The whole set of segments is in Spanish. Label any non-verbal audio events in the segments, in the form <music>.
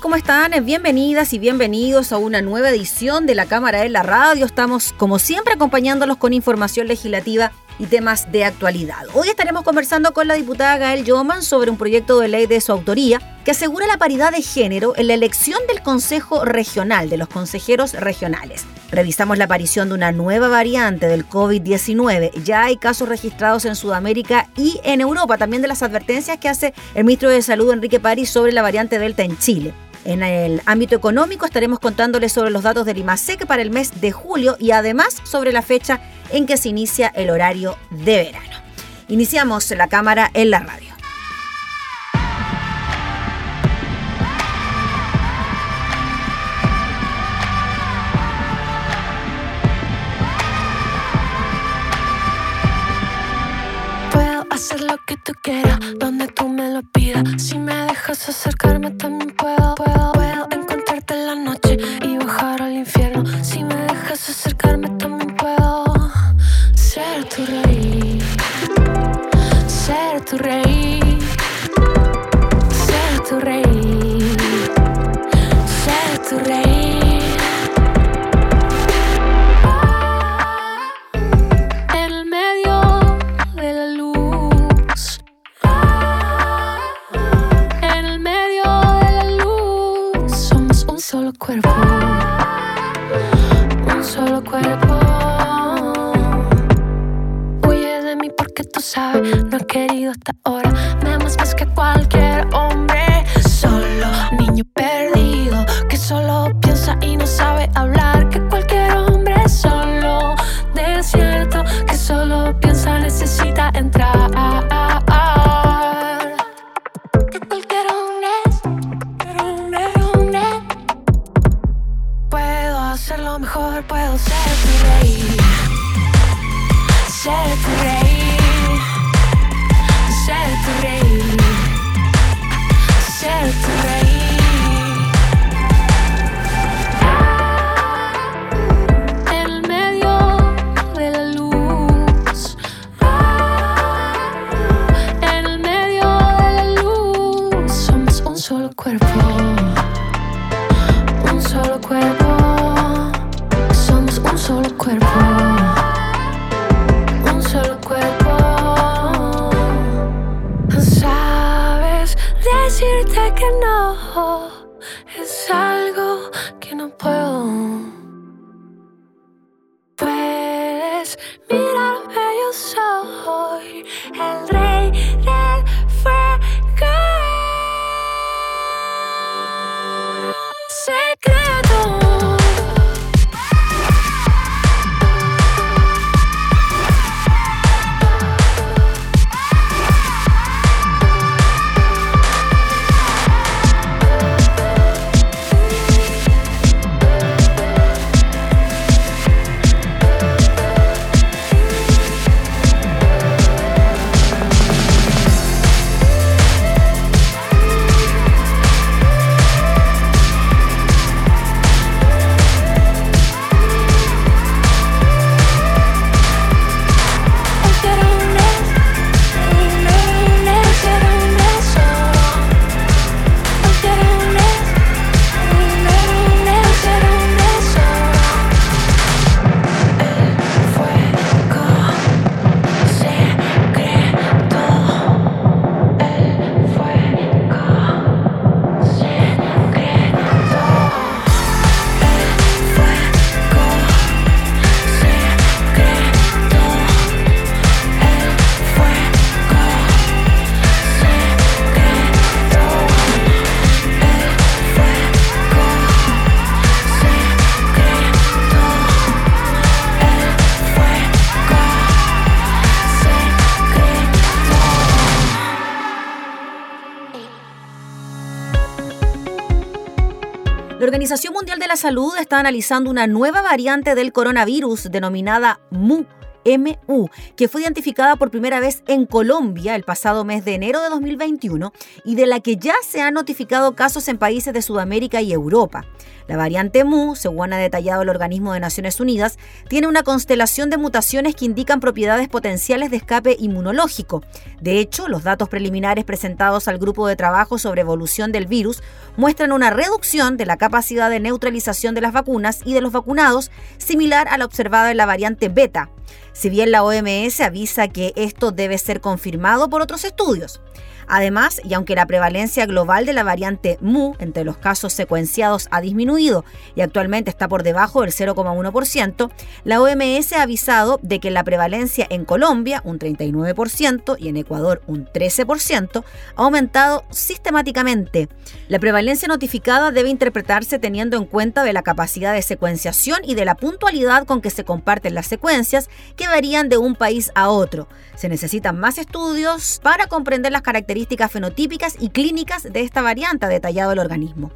¿Cómo están? Bienvenidas y bienvenidos a una nueva edición de la Cámara de la Radio. Estamos, como siempre, acompañándolos con información legislativa y temas de actualidad. Hoy estaremos conversando con la diputada Gael Yoman sobre un proyecto de ley de su autoría que asegura la paridad de género en la elección del Consejo Regional, de los consejeros regionales. Revisamos la aparición de una nueva variante del COVID-19. Ya hay casos registrados en Sudamérica y en Europa, también de las advertencias que hace el ministro de Salud Enrique París sobre la variante Delta en Chile. En el ámbito económico estaremos contándoles sobre los datos del IMASEC para el mes de julio y además sobre la fecha en que se inicia el horario de verano. Iniciamos la cámara en la radio. Puedo hacer lo que tú quieras, donde tú me lo pidas. Si me dejas acercarme, también puedo. Puedo, querido hasta la Salud está analizando una nueva variante del coronavirus denominada MU MU, que fue identificada por primera vez en Colombia el pasado mes de enero de 2021 y de la que ya se han notificado casos en países de Sudamérica y Europa. La variante MU, según ha detallado el organismo de Naciones Unidas, tiene una constelación de mutaciones que indican propiedades potenciales de escape inmunológico. De hecho, los datos preliminares presentados al grupo de trabajo sobre evolución del virus muestran una reducción de la capacidad de neutralización de las vacunas y de los vacunados, similar a la observada en la variante beta. Si bien la OMS avisa que esto debe ser confirmado por otros estudios. Además, y aunque la prevalencia global de la variante MU entre los casos secuenciados ha disminuido y actualmente está por debajo del 0,1%, la OMS ha avisado de que la prevalencia en Colombia, un 39%, y en Ecuador, un 13%, ha aumentado sistemáticamente. La prevalencia notificada debe interpretarse teniendo en cuenta de la capacidad de secuenciación y de la puntualidad con que se comparten las secuencias que varían de un país a otro. Se necesitan más estudios para comprender las características fenotípicas y clínicas de esta variante, ha detallado el organismo.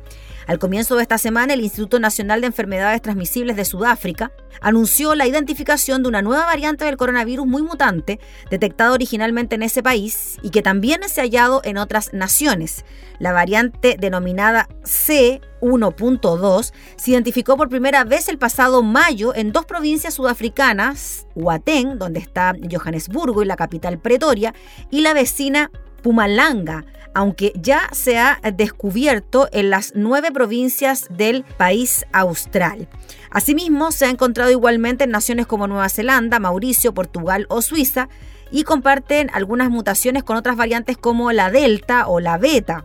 Al comienzo de esta semana, el Instituto Nacional de Enfermedades Transmisibles de Sudáfrica anunció la identificación de una nueva variante del coronavirus muy mutante, detectada originalmente en ese país y que también se ha hallado en otras naciones. La variante denominada C1.2 se identificó por primera vez el pasado mayo en dos provincias sudafricanas, Huatén, donde está Johannesburgo y la capital Pretoria, y la vecina Pumalanga, aunque ya se ha descubierto en las nueve provincias del país austral. Asimismo, se ha encontrado igualmente en naciones como Nueva Zelanda, Mauricio, Portugal o Suiza y comparten algunas mutaciones con otras variantes como la Delta o la Beta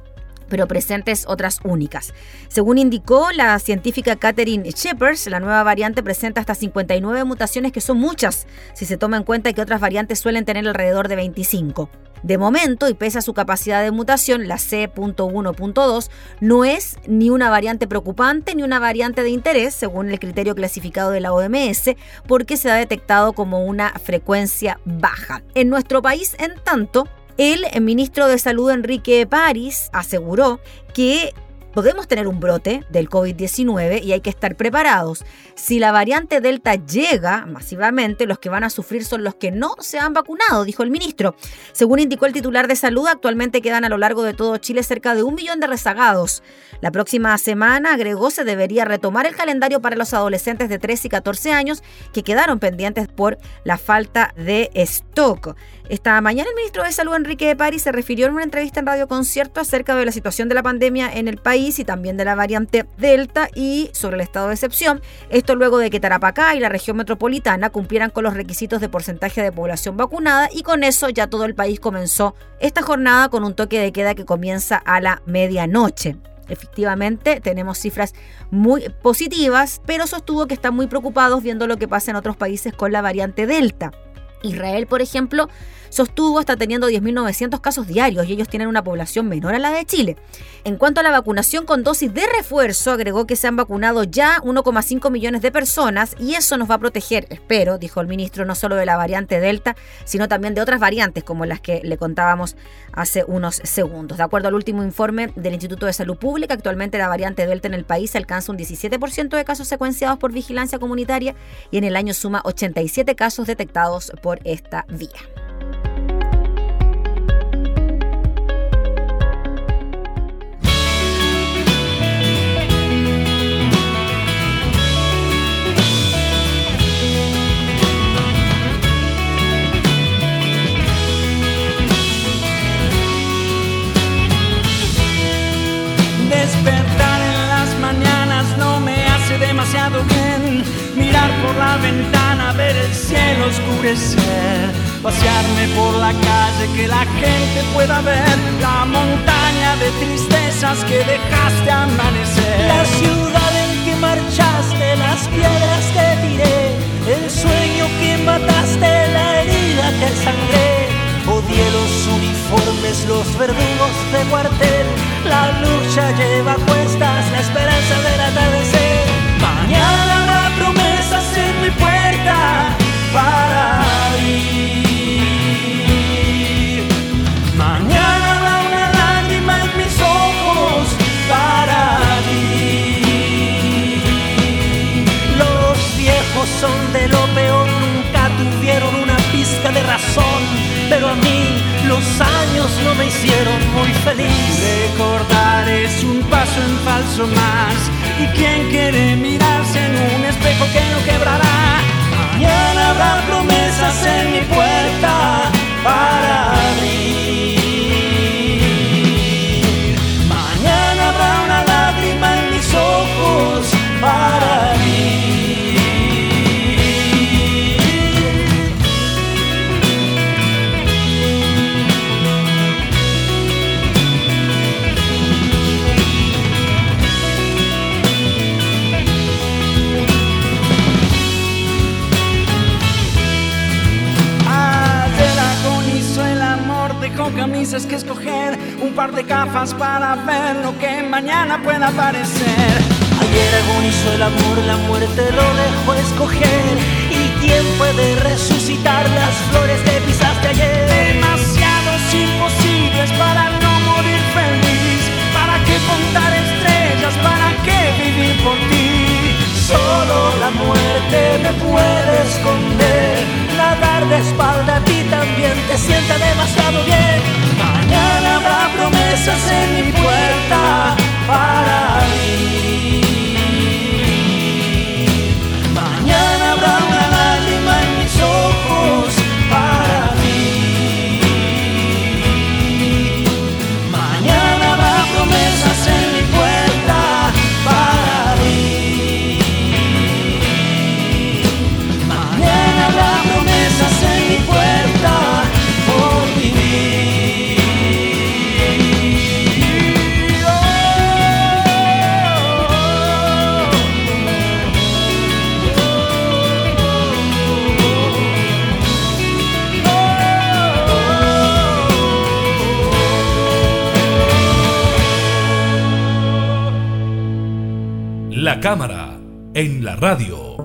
pero presentes otras únicas. Según indicó la científica Catherine Shepers, la nueva variante presenta hasta 59 mutaciones, que son muchas, si se toma en cuenta que otras variantes suelen tener alrededor de 25. De momento, y pese a su capacidad de mutación, la C.1.2 no es ni una variante preocupante ni una variante de interés, según el criterio clasificado de la OMS, porque se ha detectado como una frecuencia baja. En nuestro país, en tanto, el ministro de Salud Enrique París aseguró que podemos tener un brote del COVID-19 y hay que estar preparados. Si la variante Delta llega masivamente, los que van a sufrir son los que no se han vacunado, dijo el ministro. Según indicó el titular de salud, actualmente quedan a lo largo de todo Chile cerca de un millón de rezagados. La próxima semana, agregó, se debería retomar el calendario para los adolescentes de 13 y 14 años que quedaron pendientes por la falta de stock. Esta mañana el ministro de Salud, Enrique de París, se refirió en una entrevista en Radio Concierto acerca de la situación de la pandemia en el país y también de la variante Delta y sobre el estado de excepción. Esto luego de que Tarapacá y la región metropolitana cumplieran con los requisitos de porcentaje de población vacunada y con eso ya todo el país comenzó esta jornada con un toque de queda que comienza a la medianoche. Efectivamente, tenemos cifras muy positivas, pero sostuvo que están muy preocupados viendo lo que pasa en otros países con la variante Delta. Israel, por ejemplo, sostuvo hasta teniendo 10.900 casos diarios y ellos tienen una población menor a la de Chile. En cuanto a la vacunación con dosis de refuerzo, agregó que se han vacunado ya 1,5 millones de personas y eso nos va a proteger, espero, dijo el ministro, no solo de la variante Delta, sino también de otras variantes como las que le contábamos hace unos segundos. De acuerdo al último informe del Instituto de Salud Pública, actualmente la variante Delta en el país alcanza un 17% de casos secuenciados por vigilancia comunitaria y en el año suma 87 casos detectados por esta vía. Despertar en las mañanas no me hace demasiado bien. Mirar por la ventana, el cielo oscurecer. Pasearme por la calle, que la gente pueda ver la montaña de tristezas que dejaste amanecer. La ciudad en que marchaste, las piedras que tiré, el sueño que mataste, la herida que sangré. Odié los uniformes, los verdugos de cuartel. La lucha lleva a cuestas la esperanza del atardecer. Mañana para ti, mañana no nacerá más mis ojos para ti. Los viejos son de lo peor, nunca tuvieron una pizca de razón, pero a mí los años no me hicieron muy feliz. Recordar es un paso en falso más, y quien quiere mirarse en un espejo que no quebrará. Mañana habrá promesas en mi puerta para camisas que escoger, un par de gafas para ver lo que mañana pueda aparecer. Ayer agonizó el amor, la muerte lo dejó escoger. ¿Y quién puede resucitar las flores que pisaste ayer? Demasiados imposibles para no morir feliz. ¿Para qué contar estrellas? ¿Para qué vivir por ti? Solo la muerte me puede esconder nadar de espalda a ti también te sienta demasiado bien. Mañana habrá promesas en mi puerta para mí. Radio.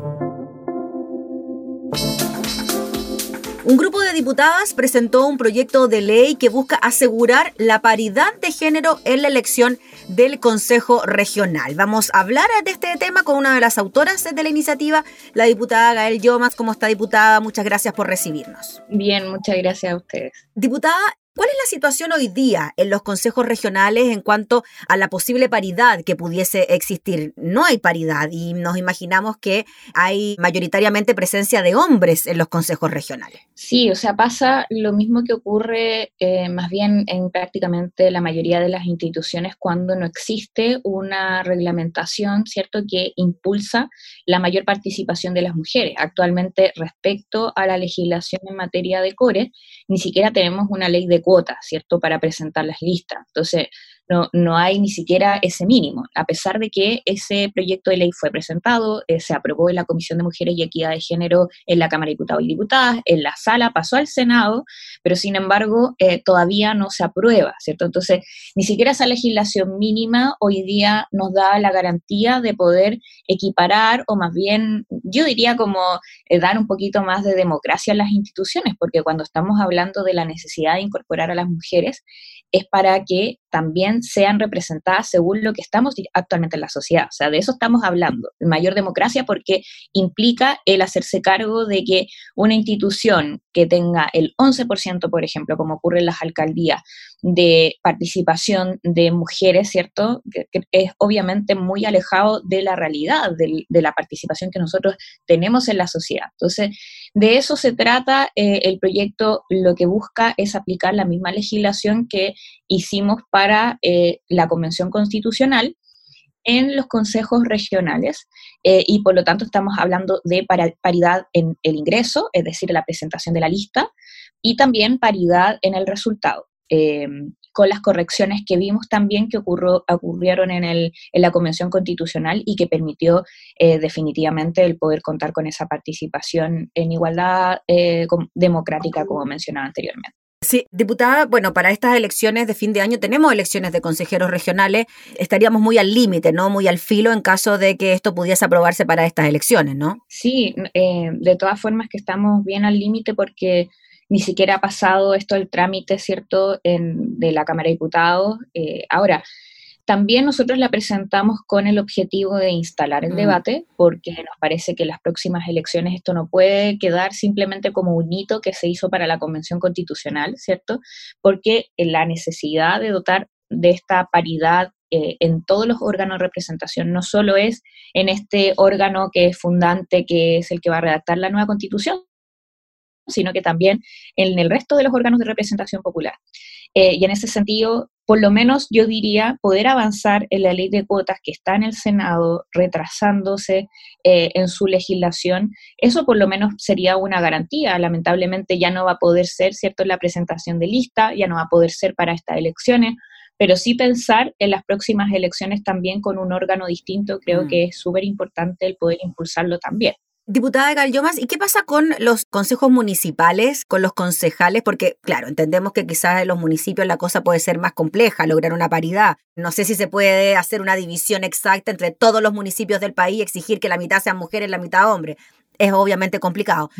Un grupo de diputadas presentó un proyecto de ley que busca asegurar la paridad de género en la elección del Consejo Regional. Vamos a hablar de este tema con una de las autoras de la iniciativa, la diputada Gael Yomas. ¿Cómo está, diputada? Muchas gracias por recibirnos. Bien, muchas gracias a ustedes. Diputada, ¿Cuál es la situación hoy día en los consejos regionales en cuanto a la posible paridad que pudiese existir? No hay paridad y nos imaginamos que hay mayoritariamente presencia de hombres en los consejos regionales. Sí, o sea, pasa lo mismo que ocurre eh, más bien en prácticamente la mayoría de las instituciones cuando no existe una reglamentación, ¿cierto?, que impulsa la mayor participación de las mujeres. Actualmente, respecto a la legislación en materia de core, ni siquiera tenemos una ley de cuotas, ¿cierto?, para presentar las listas. Entonces, no, no, hay ni siquiera ese mínimo, a pesar de que ese proyecto de ley fue presentado, eh, se aprobó en la Comisión de Mujeres y Equidad de Género en la Cámara de Diputados y Diputadas, en la sala pasó al Senado, pero sin embargo eh, todavía no se aprueba, ¿cierto? Entonces, ni siquiera esa legislación mínima hoy día nos da la garantía de poder equiparar o más bien, yo diría como eh, dar un poquito más de democracia a las instituciones, porque cuando estamos hablando de la necesidad de incorporar a las mujeres, es para que también sean representadas según lo que estamos actualmente en la sociedad. O sea, de eso estamos hablando. Mayor democracia porque implica el hacerse cargo de que una institución que tenga el 11%, por ejemplo, como ocurre en las alcaldías, de participación de mujeres, ¿cierto? Es obviamente muy alejado de la realidad, de, de, la participación que nosotros tenemos en la sociedad. Entonces, de eso se trata. Eh, el proyecto lo que busca es aplicar la misma legislación que hicimos para eh, la Convención Constitucional en los consejos regionales eh, y por lo tanto estamos hablando de paridad en el ingreso, es decir, la presentación de la lista, y también paridad en el resultado. Eh, con las correcciones que vimos también que ocurrió, ocurrieron en, el, en, la Convención Constitucional y que permitió definitivamente el poder contar con esa participación en igualdad democrática, como mencionaba anteriormente. Sí, diputada, bueno, para estas elecciones de fin de año tenemos elecciones de consejeros regionales. Estaríamos muy al límite, ¿no? Muy al filo en caso de que esto pudiese aprobarse para estas elecciones, ¿no? Sí, eh, de todas formas que estamos bien al límite porque ni siquiera ha pasado esto el trámite, ¿cierto?, en, de la Cámara de Diputados. Eh, ahora, también nosotros la presentamos con el objetivo de instalar el mm. debate, porque nos parece que en las próximas elecciones esto no puede quedar simplemente como un hito que se hizo para la Convención Constitucional, ¿cierto? Porque la necesidad de dotar de esta paridad eh, en todos los órganos de representación, no solo es en este órgano que es fundante, que es el que va a redactar la nueva constitución, sino que también en el resto de los órganos de representación popular. Eh, y en ese sentido, por lo menos yo diría poder avanzar en la ley de cuotas que está en el Senado, retrasándose eh, en su legislación, eso por lo menos sería una garantía. Lamentablemente ya no va a poder ser, ¿cierto?, la presentación de lista, ya no va a poder ser para estas elecciones, pero sí pensar en las próximas elecciones también con un órgano distinto, creo mm. que es súper importante el poder impulsarlo también. Diputada Gallomas, ¿y qué pasa con los consejos municipales, con los concejales? Porque, claro, entendemos que quizás en los municipios la cosa puede ser más compleja, lograr una paridad. No sé si se puede hacer una división exacta entre todos los municipios del país y exigir que la mitad sean mujeres y la mitad hombres es obviamente complicado.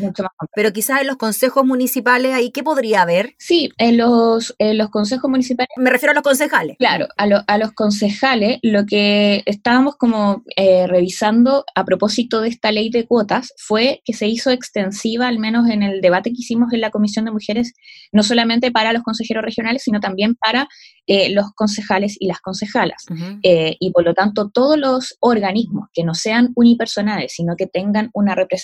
Pero quizás en los consejos municipales, ¿ahí qué podría haber? Sí, en los, los consejos municipales. Me refiero a los concejales. Claro, a, a los concejales, lo que estábamos como eh, revisando a propósito de esta ley de cuotas fue que se hizo extensiva, al menos en el debate que hicimos en la Comisión de Mujeres, no solamente para los consejeros regionales, sino también para eh, los concejales y las concejalas. Eh, y por lo tanto, todos los organismos que no sean unipersonales, sino que tengan una representación,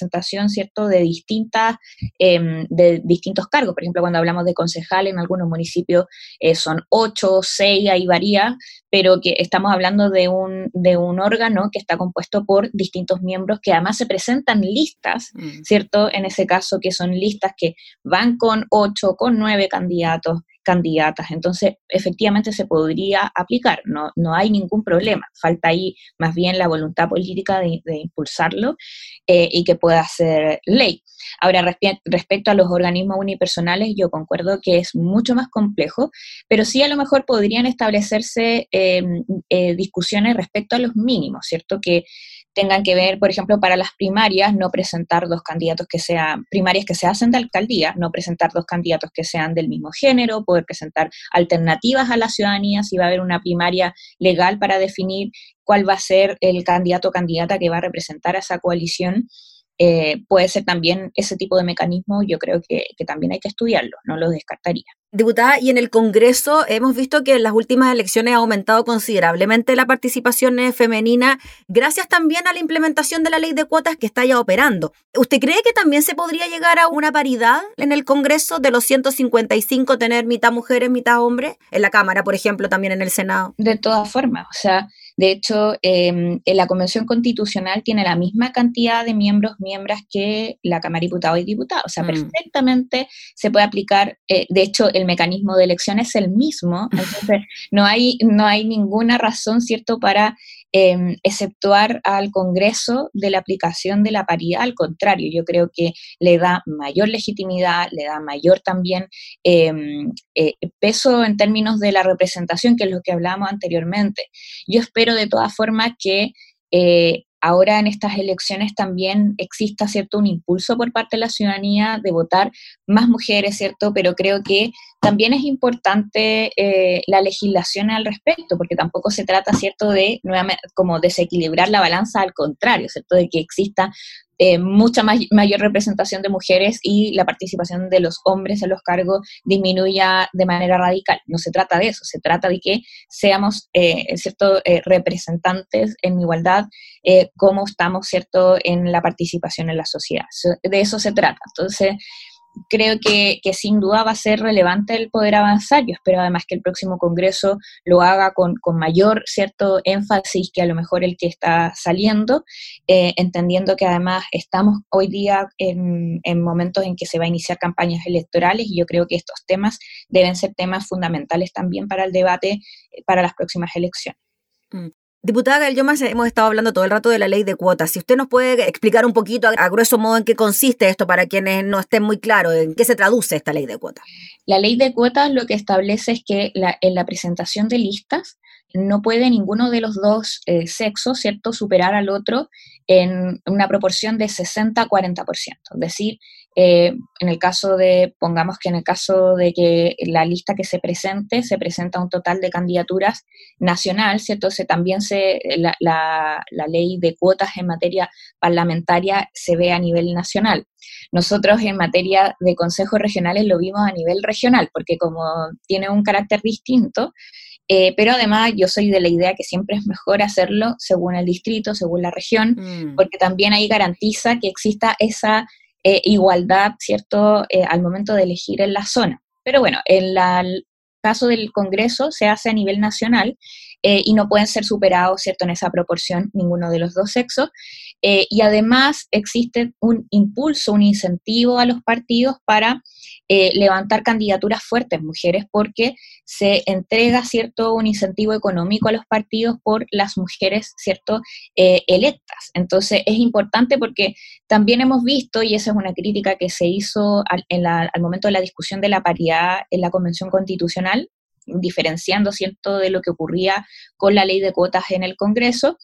¿cierto?, de distintas, em, de distintos cargos. Por ejemplo, cuando hablamos de concejal, en algunos municipios eh, son ocho, seis, ahí varía, pero que estamos hablando de un, de un órgano que está compuesto por distintos miembros que además se presentan listas, mm. ¿cierto? En ese caso, que son listas que van con ocho, con nueve candidatos, candidatas. Entonces, efectivamente se podría aplicar, no, no hay ningún problema. Falta ahí más bien la voluntad política de, impulsarlo eh, y que pueda ser ley. Ahora, respecto a los organismos unipersonales, yo concuerdo que es mucho más complejo, pero sí a lo mejor podrían establecerse em, eh, discusiones respecto a los mínimos, ¿cierto? Que tengan que ver, por ejemplo, para las primarias, no presentar dos candidatos que sean primarias que se hacen de alcaldía, no presentar dos candidatos que sean del mismo género, poder presentar alternativas a la ciudadanía, si va a haber una primaria legal para definir cuál va a ser el candidato o candidata que va a representar a esa coalición. Eh, puede ser también ese tipo de mecanismo, yo creo que, que también hay que estudiarlo, no lo descartaría. Diputada, y en el Congreso hemos visto que en las últimas elecciones ha aumentado considerablemente la participación femenina, gracias también a la implementación de la ley de cuotas que está ya operando. ¿Usted cree que también se podría llegar a una paridad en el Congreso de los 155 tener mitad mujeres, mitad hombres? En la Cámara, por ejemplo, también en el Senado. De todas formas, o sea, de hecho, em, la Convención Constitucional tiene la misma cantidad de miembros, miembros que la Cámara de Diputados y Diputados. O sea, mm. perfectamente se puede aplicar, eh, de hecho, el mecanismo de elección es el mismo, <laughs> entonces no hay, no hay ninguna razón, ¿cierto?, para eh, exceptuar al Congreso de la aplicación de la paridad, al contrario, yo creo que le da mayor legitimidad, le da mayor también em, eh, peso en términos de la representación, que es lo que hablábamos anteriormente. Yo espero de todas formas que eh, ahora en estas elecciones también exista cierto un impulso por parte de la ciudadanía de votar más mujeres, ¿cierto? Pero creo que también es importante eh, la legislación al respecto, porque tampoco se trata, ¿cierto?, de nuevamente como desequilibrar la balanza, al contrario, ¿cierto?, de que exista eh, mucha mayor representación de mujeres y la participación de los hombres en los cargos disminuya de manera radical. No se trata de eso, se trata de que seamos eh, cierto, eh, representantes en igualdad como estamos cierto, en la participación en la sociedad. De eso se trata. Entonces, creo que, sin duda va a ser relevante el poder avanzar. Yo espero además que el próximo Congreso lo haga con, mayor cierto énfasis que a lo mejor el que está saliendo, eh, entendiendo que además estamos hoy día en, momentos en que se va a iniciar campañas electorales y yo creo que estos temas deben ser temas fundamentales también para el debate eh, para las próximas elecciones. Mm. Diputada Gallomas, hemos estado hablando todo el rato de la ley de cuotas. Si usted nos puede explicar un poquito a, grueso modo en qué consiste esto para quienes no estén muy claros, en qué se traduce esta ley de cuotas. La ley de cuotas lo que establece es que en la presentación de listas no puede ninguno de los dos eh, sexos, ¿cierto?, superar al otro en una proporción de 60 a 40%. Es decir, eh, en el caso de, pongamos que en el caso de que la lista que se presente, se presenta un total de candidaturas nacional, ¿cierto? Se, también se, la, la, la ley de cuotas en materia parlamentaria se ve a nivel nacional. Nosotros en materia de consejos regionales lo vimos a nivel regional, porque como tiene un carácter distinto, eh, pero además yo soy de la idea que siempre es mejor hacerlo según el distrito, según la región, mm. porque también ahí garantiza que exista esa eh, igualdad, ¿cierto?, eh, al momento de elegir en la zona. Pero bueno, en el caso del Congreso se hace a nivel nacional eh, y no pueden ser superados, ¿cierto?, en esa proporción ninguno de los dos sexos. Y además existe un impulso, un incentivo a los partidos para eh, levantar candidaturas fuertes mujeres porque se entrega, ¿cierto?, un incentivo económico a los partidos por las mujeres, ¿cierto?, electas. Entonces es importante porque también hemos visto, y esa es una crítica que se hizo al, al momento de la discusión de la paridad en la Convención Constitucional, diferenciando, ¿cierto?, de lo que ocurría con la ley de cuotas en el Congreso,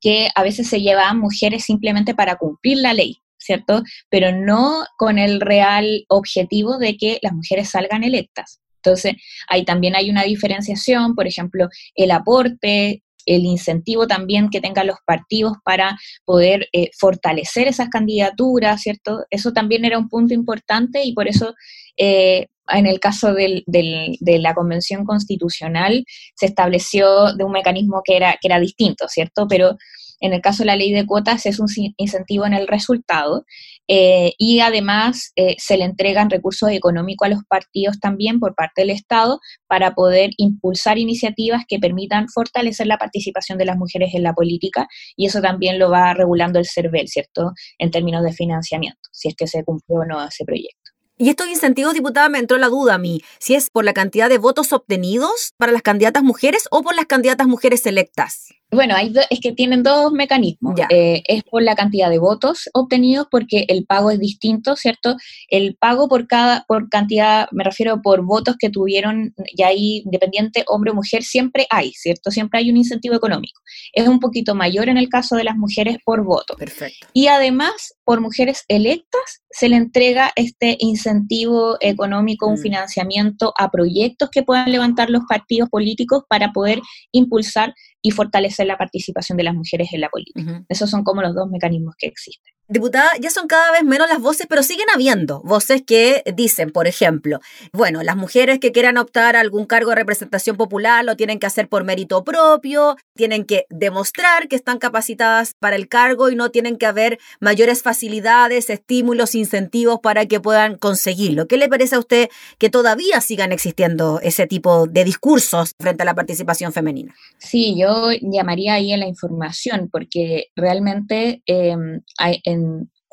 que a veces se llevaban mujeres simplemente para cumplir la ley, ¿cierto? Pero no con el real objetivo de que las mujeres salgan electas. Entonces, ahí también hay una diferenciación, por ejemplo, el aporte, el incentivo también que tengan los partidos para poder eh, fortalecer esas candidaturas, ¿cierto? Eso también era un punto importante y por eso eh, en el caso de la Convención Constitucional se estableció de un mecanismo que era, que era distinto, ¿cierto? Pero en el caso de la ley de cuotas es un incentivo en el resultado eh, y además eh, se le entregan recursos económicos a los partidos también por parte del Estado para poder impulsar iniciativas que permitan fortalecer la participación de las mujeres en la política y eso también lo va regulando el CERVEL, ¿cierto? En términos de financiamiento, si es que se cumplió o no ese proyecto. Y estos incentivos, diputada, me entró la duda a mí, si es por la cantidad de votos obtenidos para las candidatas mujeres o por las candidatas mujeres electas. Bueno, hay es que tienen dos mecanismos. Eh, es por la cantidad de votos obtenidos porque el pago es distinto, ¿cierto? El pago por cada, por cantidad, me refiero por votos que tuvieron, ya ahí independiente hombre o mujer, siempre hay, ¿cierto? Siempre hay un incentivo económico. Es un poquito mayor en el caso de las mujeres por voto. Perfecto. Y además, por mujeres electas, se le entrega este incentivo económico, un mm. financiamiento a proyectos que puedan levantar los partidos políticos para poder impulsar y fortalecer la participación de las mujeres en la política. Esos son como los dos mecanismos que existen. Diputada, ya son cada vez menos las voces, pero siguen habiendo voces que dicen, por ejemplo, bueno, las mujeres que quieran optar a algún cargo de representación popular lo tienen que hacer por mérito propio, tienen que demostrar que están capacitadas para el cargo y no tienen que haber mayores facilidades, estímulos, incentivos para que puedan conseguirlo. ¿Qué le parece a usted que todavía sigan existiendo ese tipo de discursos frente a la participación femenina? Sí, yo llamaría ahí a la información, porque realmente eh, hay,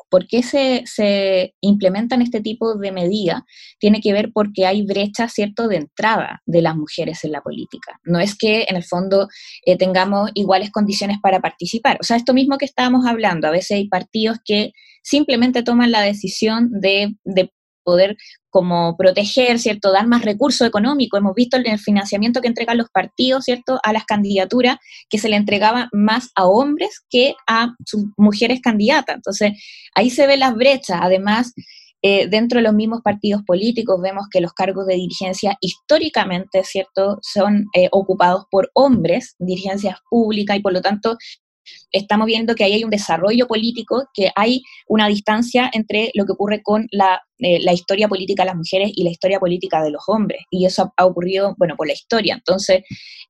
por qué se, implementan este tipo de medidas tiene que ver porque hay brecha, ¿cierto?, de entrada de las mujeres en la política. No es que en el fondo eh, tengamos iguales condiciones para participar. O sea, esto mismo que estábamos hablando, a veces hay partidos que simplemente toman la decisión de, de poder como proteger, ¿cierto? Dar más recursos económicos. Hemos visto el financiamiento que entregan los partidos, ¿cierto? A las candidaturas, que se le entregaba más a hombres que a mujeres candidatas. Entonces, ahí se ven las brechas. Además, eh, dentro de los mismos partidos políticos vemos que los cargos de dirigencia históricamente, ¿cierto?, son eh, ocupados por hombres, dirigencias públicas, y por lo tanto estamos viendo que ahí hay un desarrollo político, que hay una distancia entre lo que ocurre con la, eh, historia política de las mujeres y la historia política de los hombres. Y eso ha, ocurrido, bueno, por la historia. Entonces,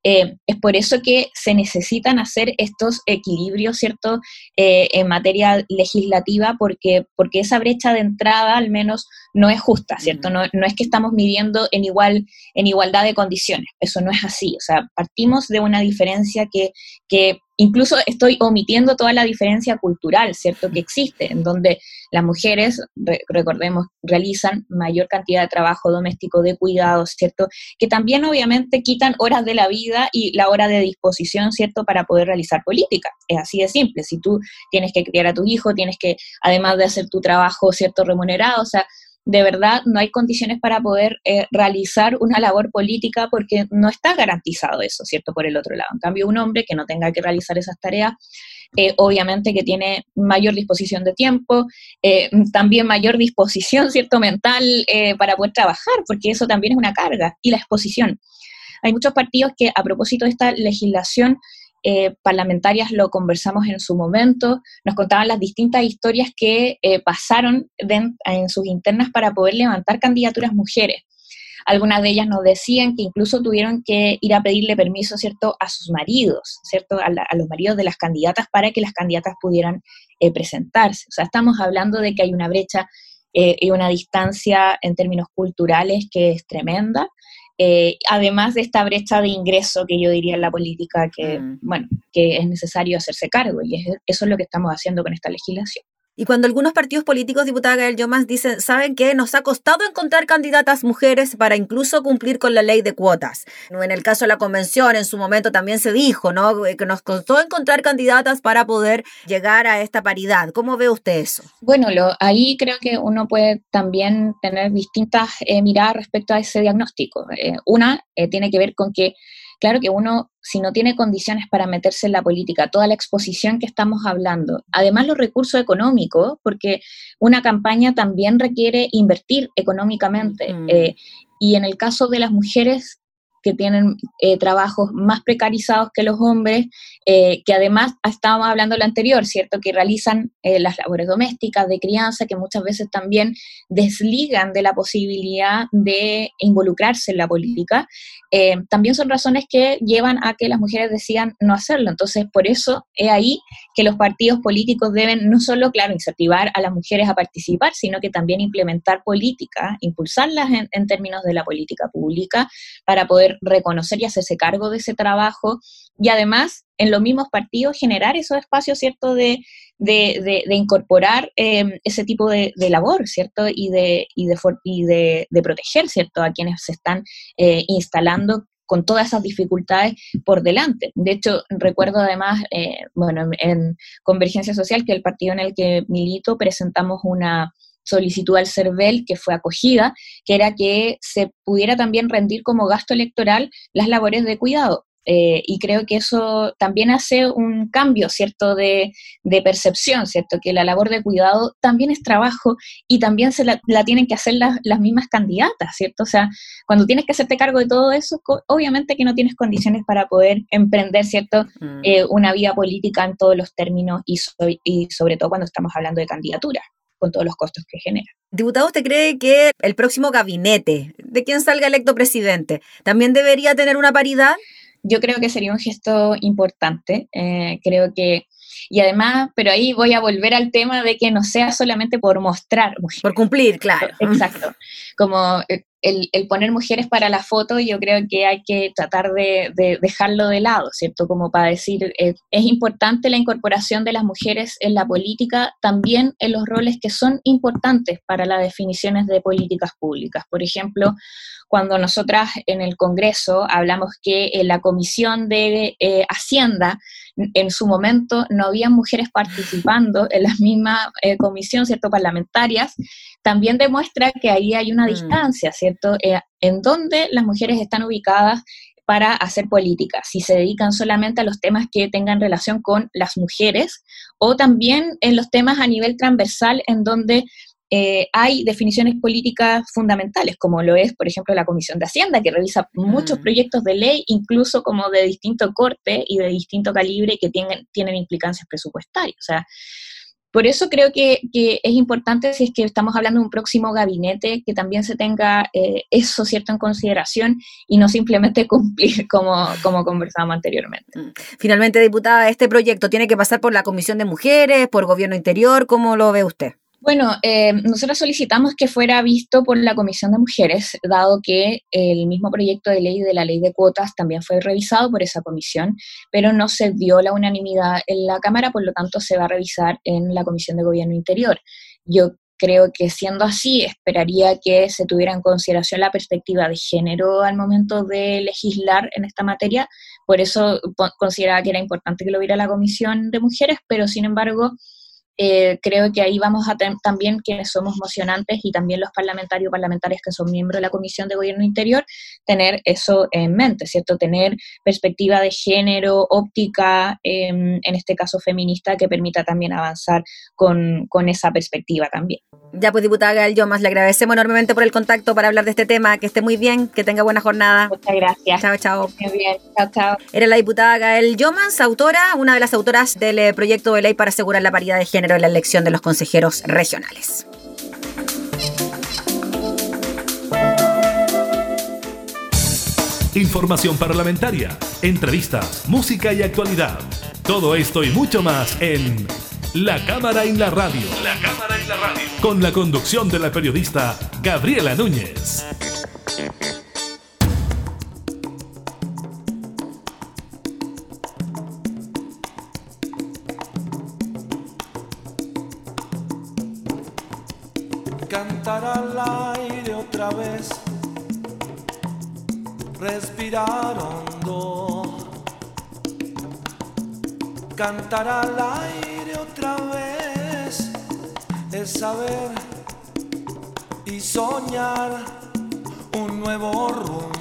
eh, es por eso que se necesitan hacer estos equilibrios, ¿cierto?, eh, en materia legislativa, porque, porque esa brecha de entrada al menos no es justa, ¿cierto? No, no es que estamos midiendo en, igual, en igualdad de condiciones. Eso no es así. O sea, partimos de una diferencia que, que incluso estoy omitiendo toda la diferencia cultural, ¿cierto?, que existe, en donde las mujeres, recordemos, realizan mayor cantidad de trabajo doméstico, de cuidados, ¿cierto?, que también obviamente quitan horas de la vida y la hora de disposición, ¿cierto?, para poder realizar política. Es así de simple. Si tú tienes que criar a tu hijo, tienes que, además de hacer tu trabajo, ¿cierto?, remunerado, o sea, de verdad no hay condiciones para poder eh, realizar una labor política porque no está garantizado eso, ¿cierto? Por el otro lado. En cambio, un hombre que no tenga que realizar esas tareas, eh, obviamente que tiene mayor disposición de tiempo, eh, también mayor disposición, <laughs> ¿cierto? Mental para poder trabajar, porque eso también es una carga. Y la exposición. Hay muchos partidos que a propósito de esta legislación eh, parlamentarias lo conversamos en su momento, nos contaban las distintas historias que eh, pasaron en sus internas para poder levantar candidaturas mujeres. algunas de ellas nos decían que incluso tuvieron que ir a pedirle permiso, ¿cierto?, a sus maridos, ¿cierto?, a, los maridos de las candidatas para que las candidatas pudieran eh, presentarse. O sea, estamos hablando de que hay una brecha eh, y una distancia en términos culturales que es tremenda. Eh, además de esta brecha de ingreso que yo diría en la política que, mm. bueno, que es necesario hacerse cargo y eso es lo que estamos haciendo con esta legislación. Y cuando algunos partidos políticos, diputada Gael Yomas, dicen, ¿saben qué? Nos ha costado encontrar candidatas mujeres para incluso cumplir con la ley de cuotas. En el caso de la convención, en su momento también se dijo, ¿no? Eh, que nos costó encontrar candidatas para poder llegar a esta paridad. ¿Cómo ve usted eso? Bueno, lo, ahí creo que uno puede también tener distintas eh, miradas respecto a ese diagnóstico. Eh, una tiene que ver con que Claro que uno, si no tiene condiciones para meterse en la política, toda la exposición que estamos hablando, además los recursos económicos, porque una campaña también requiere invertir económicamente. Eh, y en el caso de las mujeres, que tienen eh, trabajos más precarizados que los hombres, eh, que además estábamos hablando lo anterior, ¿cierto? Que realizan eh, las labores domésticas, de crianza, que muchas veces también desligan de la posibilidad de involucrarse en la política, también son razones que llevan a que las mujeres decidan no hacerlo. Entonces, por eso es ahí que los partidos políticos deben no solo, claro, incentivar a las mujeres a participar, sino que también implementar políticas, impulsarlas en términos de la política pública para poder reconocer y hacerse cargo de ese trabajo y además en los mismos partidos generar esos espacios, ¿cierto?, de, de, incorporar em, ese tipo de, labor, ¿cierto?, y, de, y, de, de, proteger, ¿cierto?, a quienes se están eh, instalando con todas esas dificultades por delante. De hecho, recuerdo además, eh, bueno, en Convergencia Social, que el partido en el que milito, presentamos una, solicitud al CERVEL que fue acogida, que era que se pudiera también rendir como gasto electoral las labores de cuidado. Eh, y creo que eso también hace un cambio, ¿cierto?, de, percepción, ¿cierto?, que la labor de cuidado también es trabajo y también se la, tienen que hacer las, mismas candidatas, ¿cierto? O sea, cuando tienes que hacerte cargo de todo eso, obviamente que no tienes condiciones para poder emprender, ¿cierto?, mm. eh, una vida política en todos los términos y, y sobre todo cuando estamos hablando de candidatura con todos los costos que genera. Diputado, ¿usted cree que el próximo gabinete de quien salga electo presidente también debería tener una paridad? Yo creo que sería un gesto importante. Eh, creo que y además, pero ahí voy a volver al tema de que no sea solamente por mostrar. Por cumplir, claro. Exacto. Como el, poner mujeres para la foto, yo creo que hay que tratar de, dejarlo de lado, ¿cierto? Como para decir, eh, es importante la incorporación de las mujeres en la política, también en los roles que son importantes para las definiciones de políticas públicas. Por ejemplo, cuando nosotras en el Congreso hablamos que en la Comisión de eh, Hacienda, en su momento no había mujeres participando en la misma eh, comisión, ¿cierto?, parlamentarias, también demuestra que ahí hay una mm. distancia, ¿cierto?, eh, en donde las mujeres están ubicadas para hacer política, si se dedican solamente a los temas que tengan relación con las mujeres o también en los temas a nivel transversal en donde eh, hay definiciones políticas fundamentales, como lo es, por ejemplo, la Comisión de Hacienda, que revisa muchos mm. proyectos de ley, incluso como de distinto corte y de distinto calibre que tienen, tienen implicancias presupuestarias. O sea, por eso creo que, es importante, si es que estamos hablando de un próximo gabinete, que también se tenga eh, eso cierto en consideración y no simplemente <laughs> cumplir como, como conversábamos anteriormente. Mm. Finalmente, diputada, ¿este proyecto tiene que pasar por la Comisión de Mujeres, por Gobierno Interior? ¿Cómo lo ve usted? Bueno, eh, nosotros solicitamos que fuera visto por la Comisión de Mujeres, dado que el mismo proyecto de ley de la ley de cuotas también fue revisado por esa comisión, pero no se dio la unanimidad en la Cámara, por lo tanto se va a revisar en la Comisión de Gobierno Interior. Yo creo que siendo así, esperaría que se tuviera en consideración la perspectiva de género al momento de legislar en esta materia. Por eso consideraba que era importante que lo viera la Comisión de Mujeres, pero sin embargo eh, creo que ahí vamos a tener también quienes somos mocionantes y también los parlamentarios parlamentarias que son miembros de la Comisión de Gobierno Interior, tener eso en mente, ¿cierto? Tener perspectiva de género, óptica, em, en este caso feminista, que permita también avanzar con, con esa perspectiva también. Ya pues, diputada Gael Yomas, le agradecemos enormemente por el contacto para hablar de este tema, que esté muy bien, que tenga buena jornada. Muchas gracias. Chao, chao. Muy bien, chao, chao. Era la diputada Gael Yomas, autora, una de las autoras del eh, proyecto de ley para asegurar la paridad de género la elección de los consejeros regionales. información parlamentaria, entrevistas, música y actualidad. Todo esto y mucho más en La Cámara en la Radio. La Cámara en la Radio. Con la conducción de la periodista Gabriela Núñez. Cantar al aire otra vez, es saber y soñar un nuevo rumbo.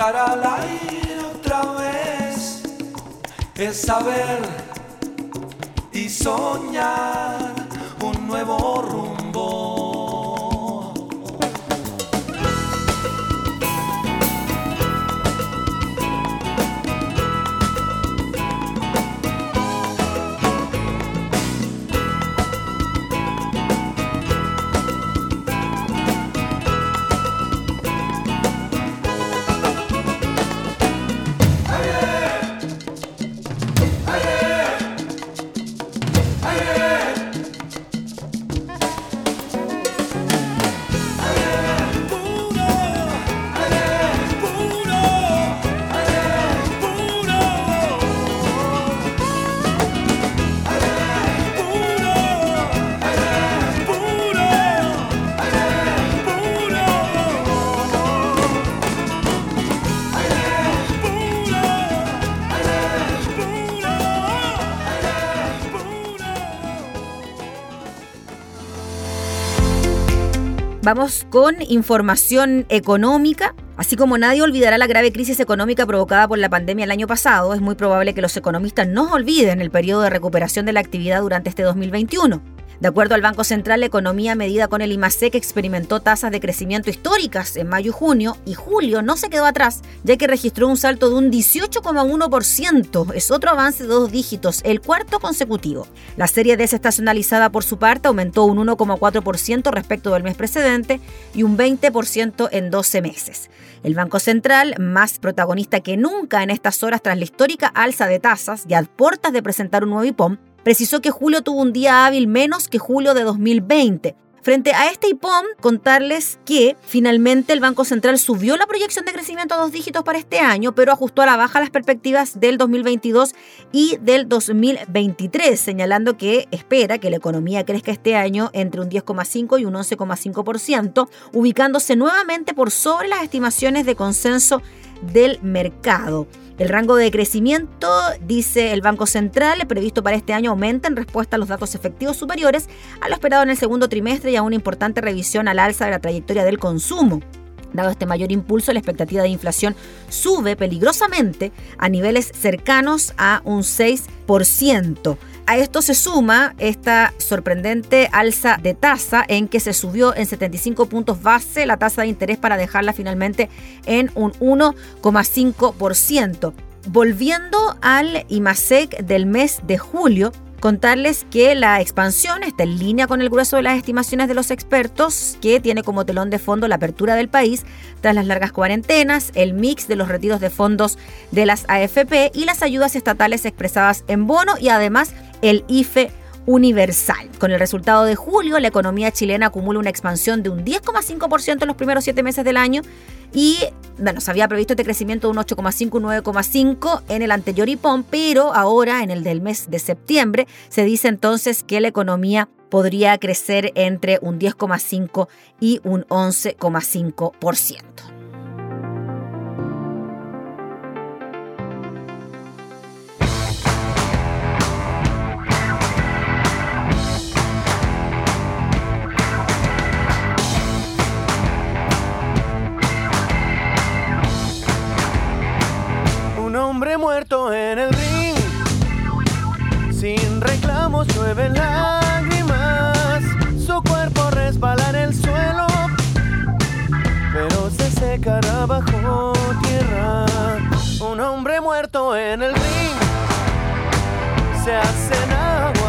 Cantar al aire otra vez es saber y soñar un nuevo rumbo. Con información económica. Así como nadie olvidará la grave crisis económica provocada por la pandemia el año pasado, es muy probable que los economistas no olviden el periodo de recuperación de la actividad durante este 2021. De acuerdo al Banco Central, la economía medida con el IMASEC experimentó tasas de crecimiento históricas en mayo y junio, y julio no se quedó atrás, ya que registró un salto de un 18,1%. Es otro avance de dos dígitos, el cuarto consecutivo. La serie desestacionalizada, por su parte, aumentó un 1,4% respecto del mes precedente y un 20% en 12 meses. El Banco Central, más protagonista que nunca en estas horas tras la histórica alza de tasas y a puertas de presentar un nuevo IPOM, precisó que julio tuvo un día hábil menos que julio de 2020, Frente a este IPOM, contarles que finalmente el Banco Central subió la proyección de crecimiento a dos dígitos para este año, pero ajustó a la baja las perspectivas del 2022 y del 2023, señalando que espera que la economía crezca este año entre un 10,5 y un 11,5%, ubicándose nuevamente por sobre las estimaciones de consenso del mercado. El rango de crecimiento, dice el Banco Central, previsto para este año aumenta en respuesta a los datos efectivos superiores a lo esperado en el segundo trimestre y a una importante revisión al alza de la trayectoria del consumo. Dado este mayor impulso, la expectativa de inflación sube peligrosamente a niveles cercanos a un 6%. A esto se suma esta sorprendente alza de tasa en que se subió en 75 puntos base la tasa de interés para dejarla finalmente en un 1,5%. Volviendo al IMASEC del mes de julio, Contarles que la expansión está en línea con el grueso de las estimaciones de los expertos, que tiene como telón de fondo la apertura del país tras las largas cuarentenas, el mix de los retiros de fondos de las AFP y las ayudas estatales expresadas en bono y además el IFE universal. Con el resultado de julio, la economía chilena acumula una expansión de un 10,5% en los primeros siete meses del año y, bueno, se había previsto este crecimiento de un 8,5, un 9,5 en el anterior IPOM, pero ahora, en el del mes de septiembre, se dice entonces que la economía podría crecer entre un 10,5 y un 11,5%. Muerto en el ring. Sin reclamos llueve lágrimas. Su cuerpo resbala en el suelo. Pero se secará bajo tierra. Un hombre muerto en el ring. Se hacen agua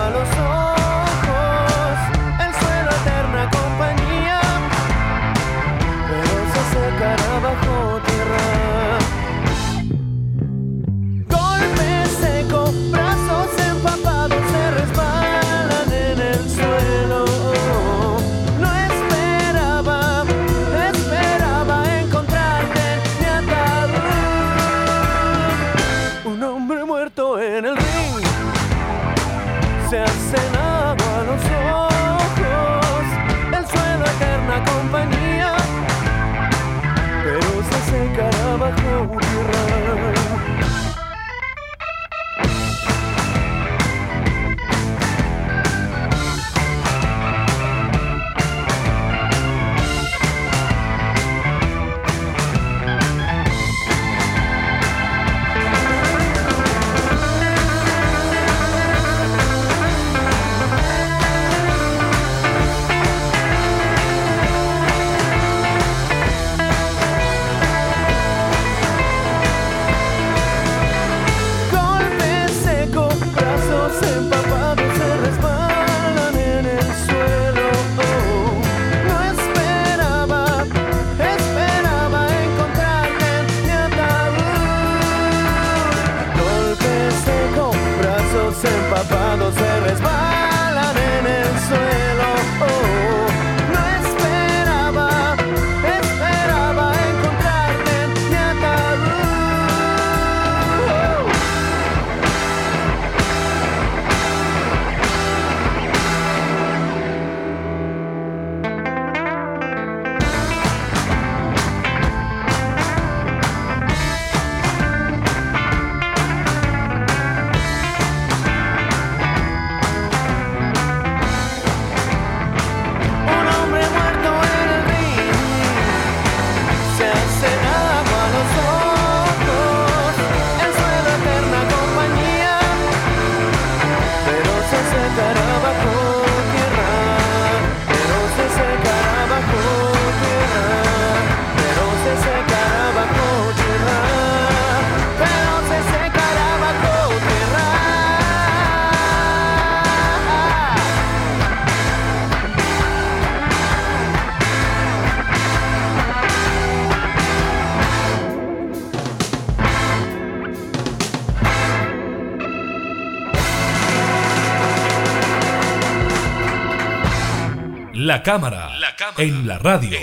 La cámara, en la radio.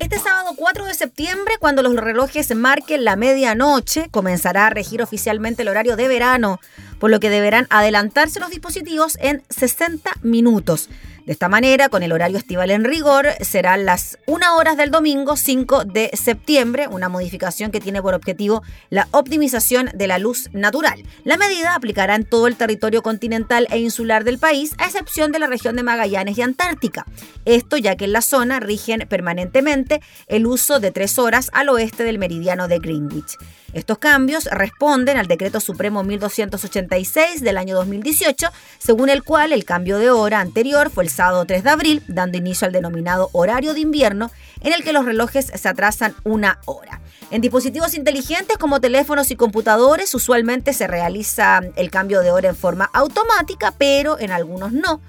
Este sábado 4 de septiembre, cuando los relojes marquen la medianoche, comenzará a regir oficialmente el horario de verano, por lo que deberán adelantarse los dispositivos en 60 minutos. De esta manera, con el horario estival en rigor, serán las 1 horas del domingo 5 de septiembre, una modificación que tiene por objetivo la optimización de la luz natural. La medida aplicará en todo el territorio continental e insular del país, a excepción de la región de Magallanes y Antártica. Esto ya que en la zona rigen permanentemente el uso de tres horas al oeste del meridiano de Greenwich. Estos cambios responden al Decreto Supremo 1286 del año 2018, según el cual el cambio de hora anterior fue el sábado 3 de abril, dando inicio al denominado horario de invierno, en el que los relojes se atrasan una hora. En dispositivos inteligentes como teléfonos y computadores usualmente se realiza el cambio de hora en forma automática, pero en algunos no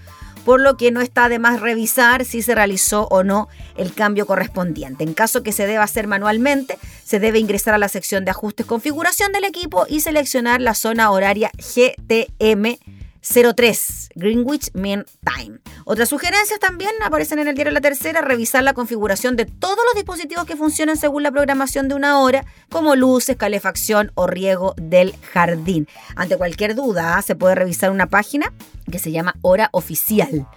por lo que no está de más revisar si se realizó o no el cambio correspondiente. En caso que se deba hacer manualmente, se debe ingresar a la sección de ajustes configuración del equipo y seleccionar la zona horaria GTM 03, Greenwich Mean Time. Otras sugerencias también aparecen en el diario La Tercera, revisar la configuración de todos los dispositivos que funcionan según la programación de una hora, como luces, calefacción o riego del jardín. Ante cualquier duda, se puede revisar una página que se llama Hora Oficial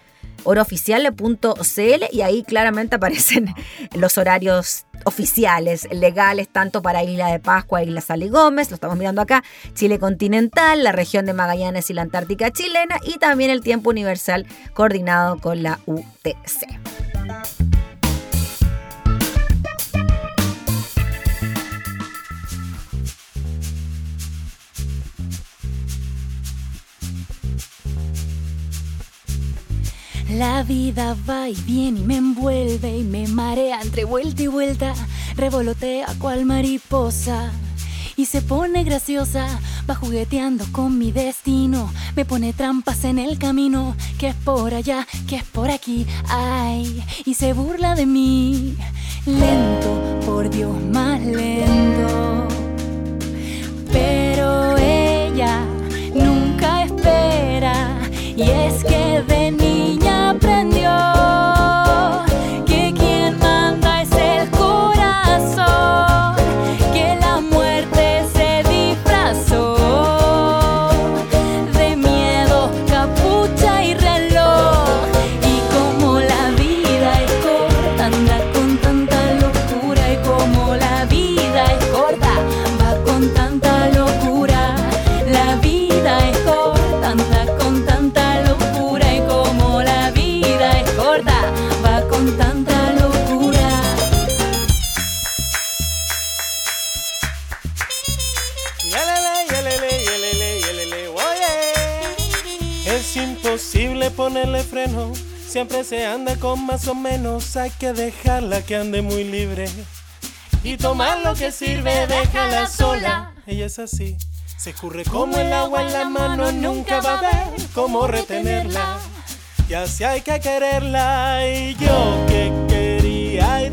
horooficial.cl y ahí claramente aparecen <laughs> los horarios oficiales, legales, tanto para Isla de Pascua, Isla Gómez, lo estamos mirando acá, Chile continental, la región de Magallanes y la Antártica chilena y también el tiempo universal coordinado con la UTC. La vida va y viene y me envuelve y me marea entre vuelta y vuelta, revolotea cual mariposa. Y se pone graciosa, va jugueteando con mi destino, me pone trampas en el camino, que es por allá, que es por aquí, ay, y se burla de mí, lento, por Dios, más lento. Pero ella nunca espera, y es que de ponerle freno. Siempre se anda con más o menos, hay que dejarla que ande muy libre. Y tomar lo que sirve, déjala sola. Ella es así, se escurre como el agua en la mano, nunca va a ver cómo retenerla. Y así hay que quererla y yo que quería ir